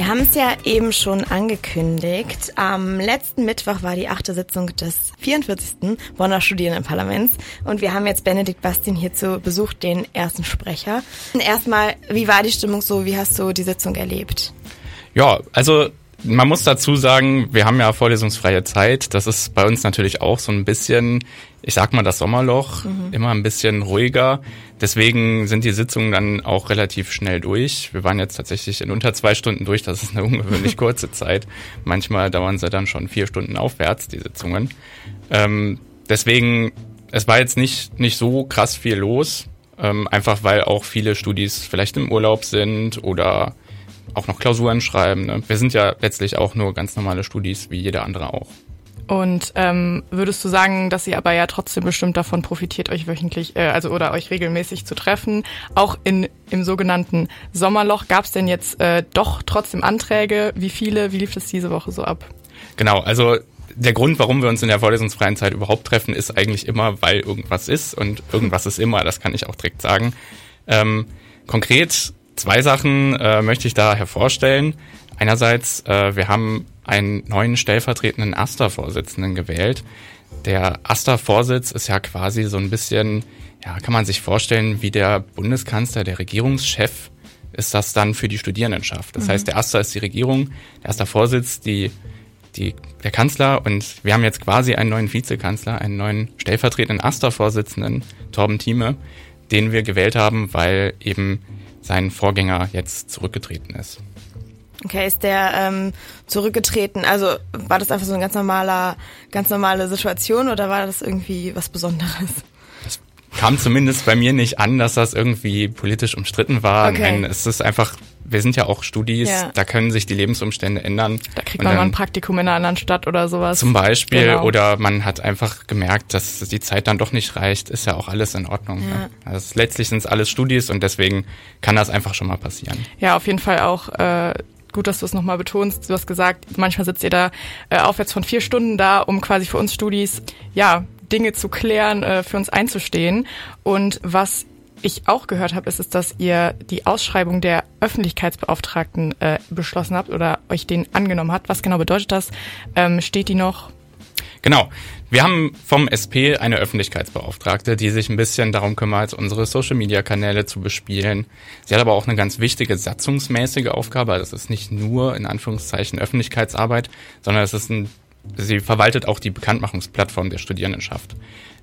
Wir haben es ja eben schon angekündigt. Am letzten Mittwoch war die achte Sitzung des 44. Bonner Studierendenparlaments und wir haben jetzt Benedikt Bastin hier zu Besuch, den ersten Sprecher. Erstmal, wie war die Stimmung so? Wie hast du die Sitzung erlebt? Ja, also man muss dazu sagen, wir haben ja vorlesungsfreie Zeit. Das ist bei uns natürlich auch so ein bisschen, ich sag mal, das Sommerloch, mhm. immer ein bisschen ruhiger. Deswegen sind die Sitzungen dann auch relativ schnell durch. Wir waren jetzt tatsächlich in unter zwei Stunden durch. Das ist eine ungewöhnlich kurze Zeit. Manchmal dauern sie dann schon vier Stunden aufwärts, die Sitzungen. Ähm, deswegen, es war jetzt nicht, nicht so krass viel los. Ähm, einfach weil auch viele Studis vielleicht im Urlaub sind oder auch noch Klausuren schreiben. Ne? Wir sind ja letztlich auch nur ganz normale Studis, wie jeder andere auch. Und ähm, würdest du sagen, dass ihr aber ja trotzdem bestimmt davon profitiert, euch wöchentlich, äh, also oder euch regelmäßig zu treffen? Auch in im sogenannten Sommerloch gab es denn jetzt äh, doch trotzdem Anträge? Wie viele? Wie lief das diese Woche so ab? Genau, also der Grund, warum wir uns in der vorlesungsfreien Zeit überhaupt treffen, ist eigentlich immer, weil irgendwas ist und irgendwas ist immer. Das kann ich auch direkt sagen. Ähm, konkret Zwei Sachen äh, möchte ich da hervorstellen. Einerseits, äh, wir haben einen neuen stellvertretenden AStA-Vorsitzenden gewählt. Der AStA-Vorsitz ist ja quasi so ein bisschen, ja, kann man sich vorstellen, wie der Bundeskanzler, der Regierungschef ist das dann für die Studierendenschaft. Das mhm. heißt, der AStA ist die Regierung, der AStA-Vorsitz die, die, der Kanzler und wir haben jetzt quasi einen neuen Vizekanzler, einen neuen stellvertretenden AStA-Vorsitzenden, Torben Thieme, den wir gewählt haben, weil eben sein Vorgänger jetzt zurückgetreten ist. Okay, ist der ähm, zurückgetreten? Also war das einfach so eine ganz normaler, ganz normale Situation oder war das irgendwie was Besonderes? Kam zumindest bei mir nicht an, dass das irgendwie politisch umstritten war. Okay. Nein, es ist einfach wir sind ja auch Studis, ja. da können sich die Lebensumstände ändern. Da kriegt man mal ein Praktikum in einer anderen Stadt oder sowas. Zum Beispiel, genau. oder man hat einfach gemerkt, dass die Zeit dann doch nicht reicht, ist ja auch alles in Ordnung. Ja. Ne? Also letztlich sind es alles Studis und deswegen kann das einfach schon mal passieren. Ja, auf jeden Fall auch. Äh gut, dass du es nochmal betonst. Du hast gesagt, manchmal sitzt ihr da äh, aufwärts von vier Stunden da, um quasi für uns Studis, ja, Dinge zu klären, äh, für uns einzustehen. Und was ich auch gehört habe, ist es, dass ihr die Ausschreibung der Öffentlichkeitsbeauftragten äh, beschlossen habt oder euch den angenommen habt. Was genau bedeutet das? Ähm, steht die noch? Genau. Wir haben vom SP eine Öffentlichkeitsbeauftragte, die sich ein bisschen darum kümmert, unsere Social-Media-Kanäle zu bespielen. Sie hat aber auch eine ganz wichtige satzungsmäßige Aufgabe. Das ist nicht nur in Anführungszeichen Öffentlichkeitsarbeit, sondern es ist ein, sie verwaltet auch die Bekanntmachungsplattform der Studierendenschaft.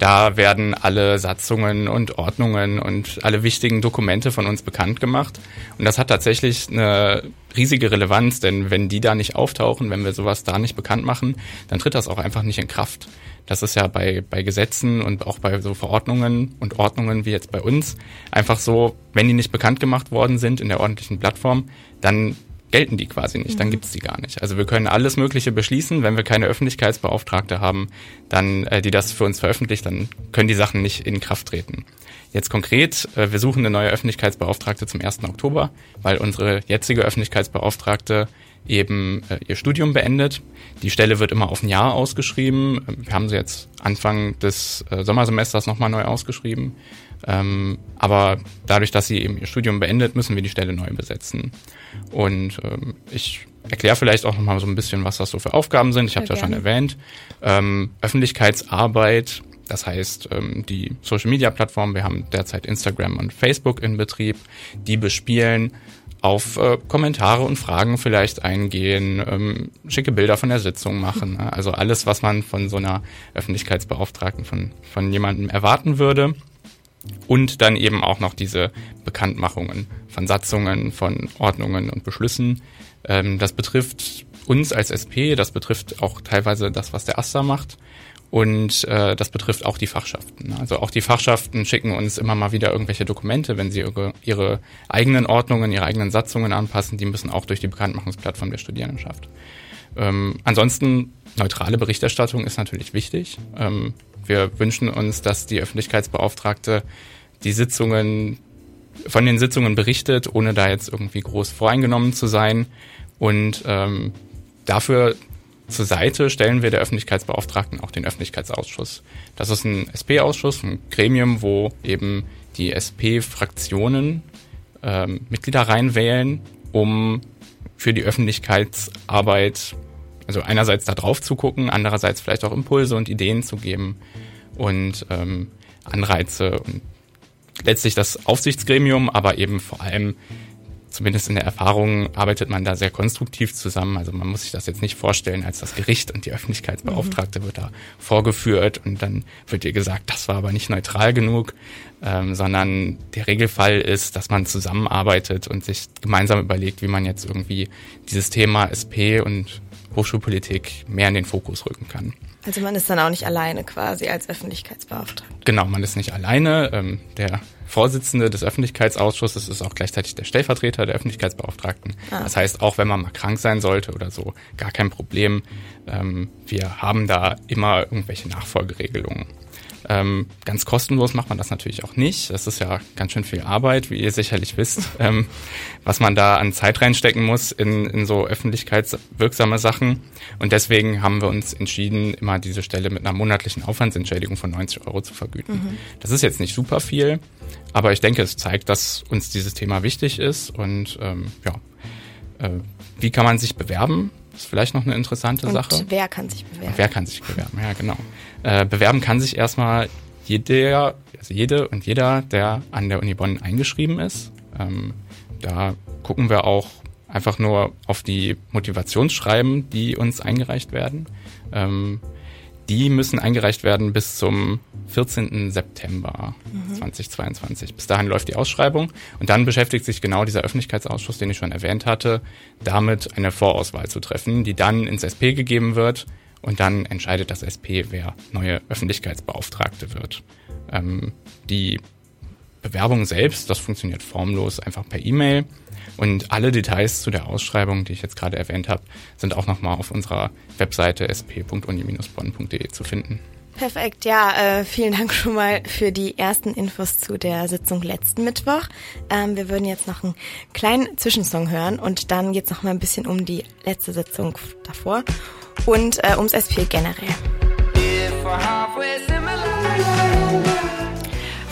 Da werden alle Satzungen und Ordnungen und alle wichtigen Dokumente von uns bekannt gemacht. Und das hat tatsächlich eine riesige Relevanz, denn wenn die da nicht auftauchen, wenn wir sowas da nicht bekannt machen, dann tritt das auch einfach nicht in Kraft. Das ist ja bei, bei Gesetzen und auch bei so Verordnungen und Ordnungen wie jetzt bei uns einfach so, wenn die nicht bekannt gemacht worden sind in der ordentlichen Plattform, dann gelten die quasi nicht, dann mhm. gibt's die gar nicht. Also wir können alles Mögliche beschließen, wenn wir keine Öffentlichkeitsbeauftragte haben, dann äh, die das für uns veröffentlicht, dann können die Sachen nicht in Kraft treten. Jetzt konkret, äh, wir suchen eine neue Öffentlichkeitsbeauftragte zum 1. Oktober, weil unsere jetzige Öffentlichkeitsbeauftragte eben äh, ihr Studium beendet. Die Stelle wird immer auf ein Jahr ausgeschrieben. Wir haben sie jetzt Anfang des äh, Sommersemesters nochmal neu ausgeschrieben. Ähm, aber dadurch, dass sie eben ihr Studium beendet, müssen wir die Stelle neu besetzen. Und ähm, ich erkläre vielleicht auch nochmal so ein bisschen, was das so für Aufgaben sind. Ich habe ja schon erwähnt. Ähm, Öffentlichkeitsarbeit, das heißt ähm, die Social-Media-Plattformen, wir haben derzeit Instagram und Facebook in Betrieb, die bespielen, auf äh, Kommentare und Fragen vielleicht eingehen, ähm, schicke Bilder von der Sitzung machen. Ne? Also alles, was man von so einer Öffentlichkeitsbeauftragten, von, von jemandem erwarten würde. Und dann eben auch noch diese Bekanntmachungen von Satzungen, von Ordnungen und Beschlüssen. Ähm, das betrifft uns als SP, das betrifft auch teilweise das, was der AStA macht. Und äh, das betrifft auch die Fachschaften. Also auch die Fachschaften schicken uns immer mal wieder irgendwelche Dokumente, wenn sie ihre, ihre eigenen Ordnungen, ihre eigenen Satzungen anpassen. Die müssen auch durch die Bekanntmachungsplattform der Studierendenschaft. Ähm, ansonsten neutrale Berichterstattung ist natürlich wichtig. Ähm, wir wünschen uns, dass die Öffentlichkeitsbeauftragte die Sitzungen von den Sitzungen berichtet, ohne da jetzt irgendwie groß voreingenommen zu sein. Und ähm, dafür zur Seite stellen wir der Öffentlichkeitsbeauftragten auch den Öffentlichkeitsausschuss. Das ist ein SP-Ausschuss, ein Gremium, wo eben die SP-Fraktionen ähm, Mitglieder reinwählen, um für die Öffentlichkeitsarbeit, also einerseits da drauf zu gucken, andererseits vielleicht auch Impulse und Ideen zu geben und ähm, Anreize und letztlich das Aufsichtsgremium, aber eben vor allem zumindest in der Erfahrung arbeitet man da sehr konstruktiv zusammen. Also man muss sich das jetzt nicht vorstellen, als das Gericht und die Öffentlichkeitsbeauftragte mhm. wird da vorgeführt und dann wird ihr gesagt, das war aber nicht neutral genug, ähm, sondern der Regelfall ist, dass man zusammenarbeitet und sich gemeinsam überlegt, wie man jetzt irgendwie dieses Thema SP und Hochschulpolitik mehr in den Fokus rücken kann. Also man ist dann auch nicht alleine quasi als Öffentlichkeitsbeauftragter. Genau, man ist nicht alleine. Ähm, der Vorsitzende des Öffentlichkeitsausschusses ist auch gleichzeitig der Stellvertreter der Öffentlichkeitsbeauftragten. Ah. Das heißt, auch wenn man mal krank sein sollte oder so, gar kein Problem. Ähm, wir haben da immer irgendwelche Nachfolgeregelungen. Ähm, ganz kostenlos macht man das natürlich auch nicht. Das ist ja ganz schön viel Arbeit, wie ihr sicherlich wisst, ähm, was man da an Zeit reinstecken muss in, in so öffentlichkeitswirksame Sachen. Und deswegen haben wir uns entschieden, immer diese Stelle mit einer monatlichen Aufwandsentschädigung von 90 Euro zu vergüten. Mhm. Das ist jetzt nicht super viel, aber ich denke, es zeigt, dass uns dieses Thema wichtig ist. Und ähm, ja, äh, wie kann man sich bewerben? Ist vielleicht noch eine interessante und Sache. Wer kann sich bewerben? wer kann sich bewerben? Ja, genau. Äh, bewerben kann sich erstmal jeder, also jede und jeder, der an der Uni Bonn eingeschrieben ist. Ähm, da gucken wir auch einfach nur auf die Motivationsschreiben, die uns eingereicht werden. Ähm, die müssen eingereicht werden bis zum 14. September mhm. 2022. Bis dahin läuft die Ausschreibung und dann beschäftigt sich genau dieser Öffentlichkeitsausschuss, den ich schon erwähnt hatte, damit eine Vorauswahl zu treffen, die dann ins SP gegeben wird und dann entscheidet das SP, wer neue Öffentlichkeitsbeauftragte wird. Ähm, die Bewerbung selbst, das funktioniert formlos einfach per E-Mail. Und alle Details zu der Ausschreibung, die ich jetzt gerade erwähnt habe, sind auch nochmal auf unserer Webseite sp.uni-bonn.de zu finden. Perfekt, ja, äh, vielen Dank schon mal für die ersten Infos zu der Sitzung letzten Mittwoch. Ähm, wir würden jetzt noch einen kleinen Zwischensong hören und dann geht es noch mal ein bisschen um die letzte Sitzung davor und äh, ums SP generell.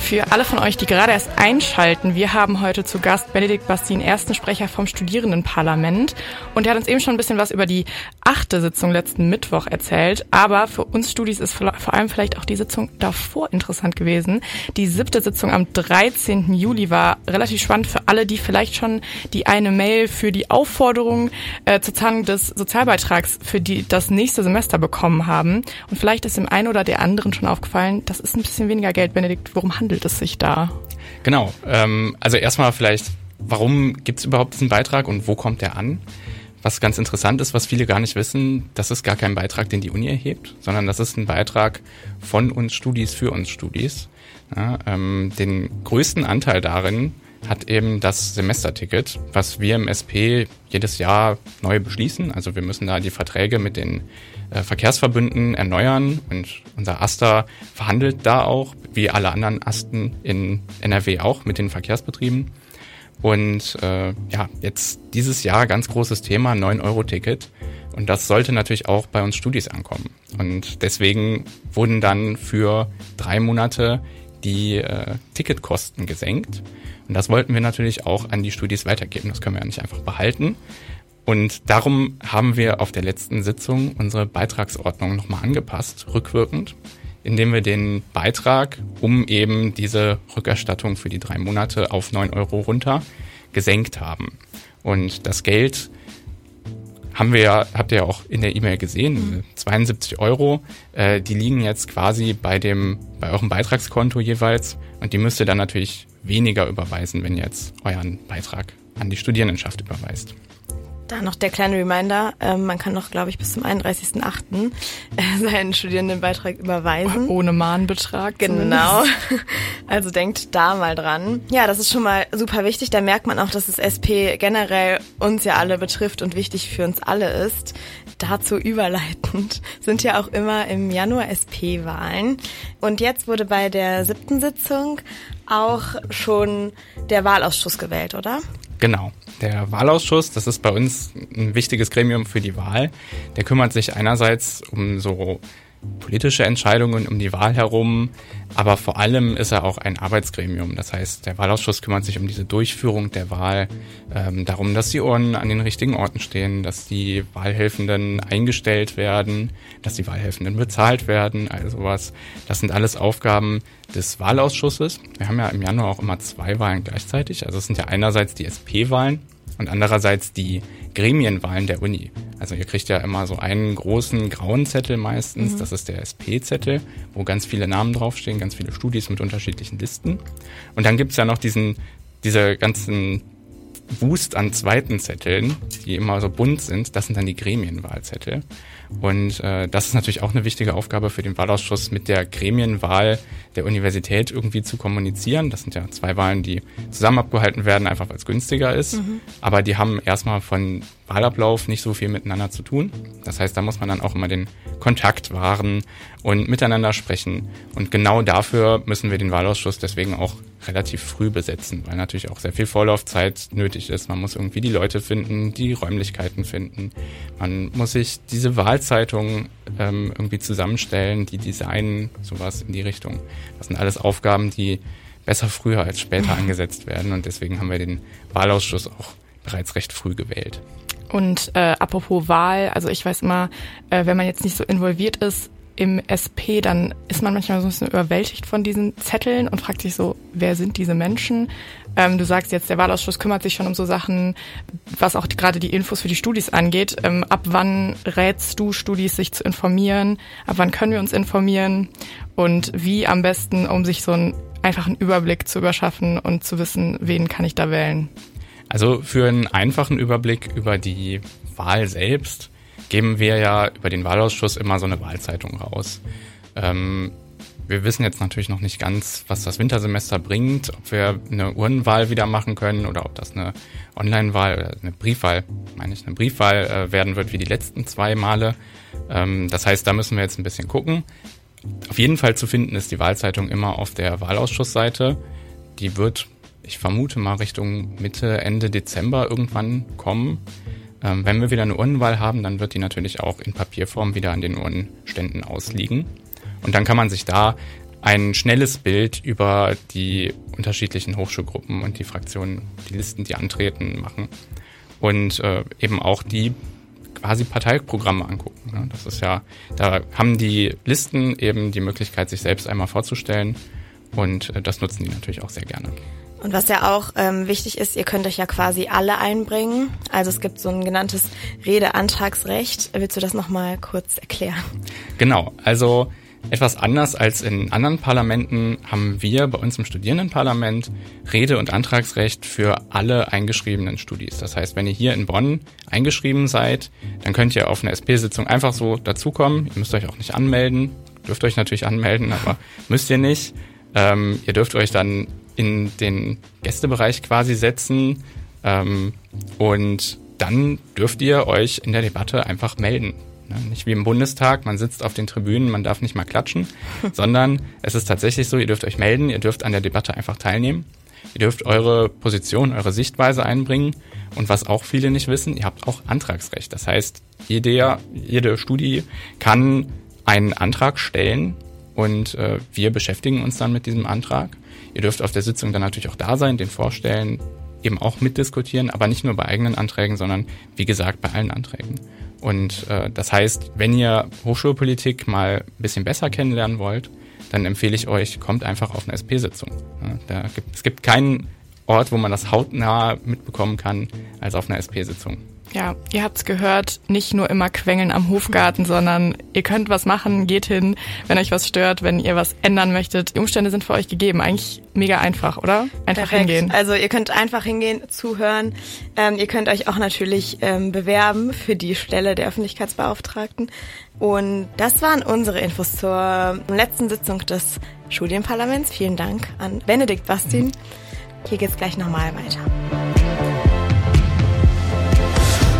Für alle von euch, die gerade erst einschalten, wir haben heute zu Gast Benedikt Bastin, ersten Sprecher vom Studierendenparlament. Und er hat uns eben schon ein bisschen was über die achte Sitzung letzten Mittwoch erzählt. Aber für uns Studis ist vor allem vielleicht auch die Sitzung davor interessant gewesen. Die siebte Sitzung am 13. Juli war relativ spannend für alle, die vielleicht schon die eine Mail für die Aufforderung äh, zur Zahlung des Sozialbeitrags für die das nächste Semester bekommen haben. Und vielleicht ist dem einen oder der anderen schon aufgefallen, das ist ein bisschen weniger Geld, Benedikt. Worum handelt es sich da? Genau. Ähm, also erstmal vielleicht, warum gibt es überhaupt diesen Beitrag und wo kommt der an? Was ganz interessant ist, was viele gar nicht wissen, das ist gar kein Beitrag, den die Uni erhebt, sondern das ist ein Beitrag von uns Studis für uns Studis. Ja, ähm, den größten Anteil darin hat eben das Semesterticket, was wir im SP jedes Jahr neu beschließen. Also wir müssen da die Verträge mit den äh, Verkehrsverbünden erneuern und unser Aster verhandelt da auch, wie alle anderen Asten in NRW auch, mit den Verkehrsbetrieben. Und äh, ja, jetzt dieses Jahr ganz großes Thema, 9-Euro-Ticket. Und das sollte natürlich auch bei uns Studis ankommen. Und deswegen wurden dann für drei Monate die äh, Ticketkosten gesenkt. Und das wollten wir natürlich auch an die Studis weitergeben. Das können wir ja nicht einfach behalten. Und darum haben wir auf der letzten Sitzung unsere Beitragsordnung nochmal angepasst, rückwirkend, indem wir den Beitrag um eben diese Rückerstattung für die drei Monate auf neun Euro runter gesenkt haben. Und das Geld haben wir ja, habt ihr ja auch in der E-Mail gesehen, 72 Euro, äh, die liegen jetzt quasi bei dem, bei eurem Beitragskonto jeweils und die müsst ihr dann natürlich weniger überweisen, wenn ihr jetzt euren Beitrag an die Studierendenschaft überweist. Da noch der kleine Reminder, ähm, man kann noch, glaube ich, bis zum 31.08. Äh, seinen Studierendenbeitrag überweisen. Ohne Mahnbetrag. Genau. Also denkt da mal dran. Ja, das ist schon mal super wichtig. Da merkt man auch, dass das SP generell uns ja alle betrifft und wichtig für uns alle ist. Dazu überleitend sind ja auch immer im Januar SP-Wahlen. Und jetzt wurde bei der siebten Sitzung auch schon der Wahlausschuss gewählt, oder? Genau. Der Wahlausschuss, das ist bei uns ein wichtiges Gremium für die Wahl. Der kümmert sich einerseits um so politische Entscheidungen um die Wahl herum, aber vor allem ist er auch ein Arbeitsgremium. Das heißt, der Wahlausschuss kümmert sich um diese Durchführung der Wahl, ähm, darum, dass die Urnen an den richtigen Orten stehen, dass die Wahlhelfenden eingestellt werden, dass die Wahlhelfenden bezahlt werden, also sowas. Das sind alles Aufgaben des Wahlausschusses. Wir haben ja im Januar auch immer zwei Wahlen gleichzeitig. Also es sind ja einerseits die SP-Wahlen und andererseits die Gremienwahlen der Uni. Also ihr kriegt ja immer so einen großen grauen Zettel meistens, mhm. das ist der SP-Zettel, wo ganz viele Namen draufstehen, ganz viele Studis mit unterschiedlichen Listen. Und dann gibt's ja noch diesen, diese ganzen Wust an zweiten Zetteln, die immer so bunt sind, das sind dann die Gremienwahlzettel. Und äh, das ist natürlich auch eine wichtige Aufgabe für den Wahlausschuss, mit der Gremienwahl der Universität irgendwie zu kommunizieren. Das sind ja zwei Wahlen, die zusammen abgehalten werden, einfach weil es günstiger ist. Mhm. Aber die haben erstmal von Wahlablauf nicht so viel miteinander zu tun. Das heißt, da muss man dann auch immer den Kontakt wahren und miteinander sprechen. Und genau dafür müssen wir den Wahlausschuss deswegen auch relativ früh besetzen, weil natürlich auch sehr viel Vorlaufzeit nötig ist. Man muss irgendwie die Leute finden, die Räumlichkeiten finden. Man muss sich diese Wahlzeitungen ähm, irgendwie zusammenstellen, die designen, sowas in die Richtung. Das sind alles Aufgaben, die besser früher als später angesetzt werden. Und deswegen haben wir den Wahlausschuss auch bereits recht früh gewählt. Und äh, apropos Wahl, also ich weiß immer, äh, wenn man jetzt nicht so involviert ist im SP, dann ist man manchmal so ein bisschen überwältigt von diesen Zetteln und fragt sich so, wer sind diese Menschen? Ähm, du sagst jetzt, der Wahlausschuss kümmert sich schon um so Sachen, was auch gerade die Infos für die Studis angeht. Ähm, ab wann rätst du Studis, sich zu informieren? Ab wann können wir uns informieren? Und wie am besten, um sich so einen einfachen Überblick zu überschaffen und zu wissen, wen kann ich da wählen? Also für einen einfachen Überblick über die Wahl selbst geben wir ja über den Wahlausschuss immer so eine Wahlzeitung raus. Ähm, wir wissen jetzt natürlich noch nicht ganz, was das Wintersemester bringt, ob wir eine Urnenwahl wieder machen können oder ob das eine Online-Wahl oder eine Briefwahl, meine ich, eine Briefwahl äh, werden wird wie die letzten zwei Male. Ähm, das heißt, da müssen wir jetzt ein bisschen gucken. Auf jeden Fall zu finden ist die Wahlzeitung immer auf der Wahlausschussseite. Die wird ich vermute mal Richtung Mitte, Ende Dezember irgendwann kommen. Ähm, wenn wir wieder eine Urnenwahl haben, dann wird die natürlich auch in Papierform wieder an den Urnenständen ausliegen. Und dann kann man sich da ein schnelles Bild über die unterschiedlichen Hochschulgruppen und die Fraktionen, die Listen, die antreten, machen. Und äh, eben auch die quasi Parteiprogramme angucken. Ne? Das ist ja, da haben die Listen eben die Möglichkeit, sich selbst einmal vorzustellen. Und äh, das nutzen die natürlich auch sehr gerne. Und was ja auch ähm, wichtig ist, ihr könnt euch ja quasi alle einbringen. Also es gibt so ein genanntes Redeantragsrecht. Willst du das nochmal kurz erklären? Genau, also etwas anders als in anderen Parlamenten haben wir bei uns im Studierendenparlament Rede- und Antragsrecht für alle eingeschriebenen Studis. Das heißt, wenn ihr hier in Bonn eingeschrieben seid, dann könnt ihr auf eine SP-Sitzung einfach so dazukommen. Ihr müsst euch auch nicht anmelden. Dürft euch natürlich anmelden, aber müsst ihr nicht. Ähm, ihr dürft euch dann in den Gästebereich quasi setzen ähm, und dann dürft ihr euch in der Debatte einfach melden. Ne? Nicht wie im Bundestag, man sitzt auf den Tribünen, man darf nicht mal klatschen, sondern es ist tatsächlich so, ihr dürft euch melden, ihr dürft an der Debatte einfach teilnehmen. Ihr dürft eure Position, eure Sichtweise einbringen. Und was auch viele nicht wissen, ihr habt auch Antragsrecht. Das heißt, jeder, jede Studie kann einen Antrag stellen und äh, wir beschäftigen uns dann mit diesem Antrag. Ihr dürft auf der Sitzung dann natürlich auch da sein, den vorstellen, eben auch mitdiskutieren, aber nicht nur bei eigenen Anträgen, sondern wie gesagt bei allen Anträgen. Und äh, das heißt, wenn ihr Hochschulpolitik mal ein bisschen besser kennenlernen wollt, dann empfehle ich euch, kommt einfach auf eine SP-Sitzung. Ja, es gibt keinen Ort, wo man das hautnah mitbekommen kann, als auf einer SP-Sitzung. Ja, ihr habt's gehört, nicht nur immer quengeln am Hofgarten, sondern ihr könnt was machen, geht hin, wenn euch was stört, wenn ihr was ändern möchtet. Die Umstände sind für euch gegeben. Eigentlich mega einfach, oder? Einfach Perfekt. hingehen. Also ihr könnt einfach hingehen, zuhören. Ähm, ihr könnt euch auch natürlich ähm, bewerben für die Stelle der Öffentlichkeitsbeauftragten. Und das waren unsere Infos zur letzten Sitzung des Studienparlaments. Vielen Dank an Benedikt Bastin. Hier geht's gleich nochmal weiter.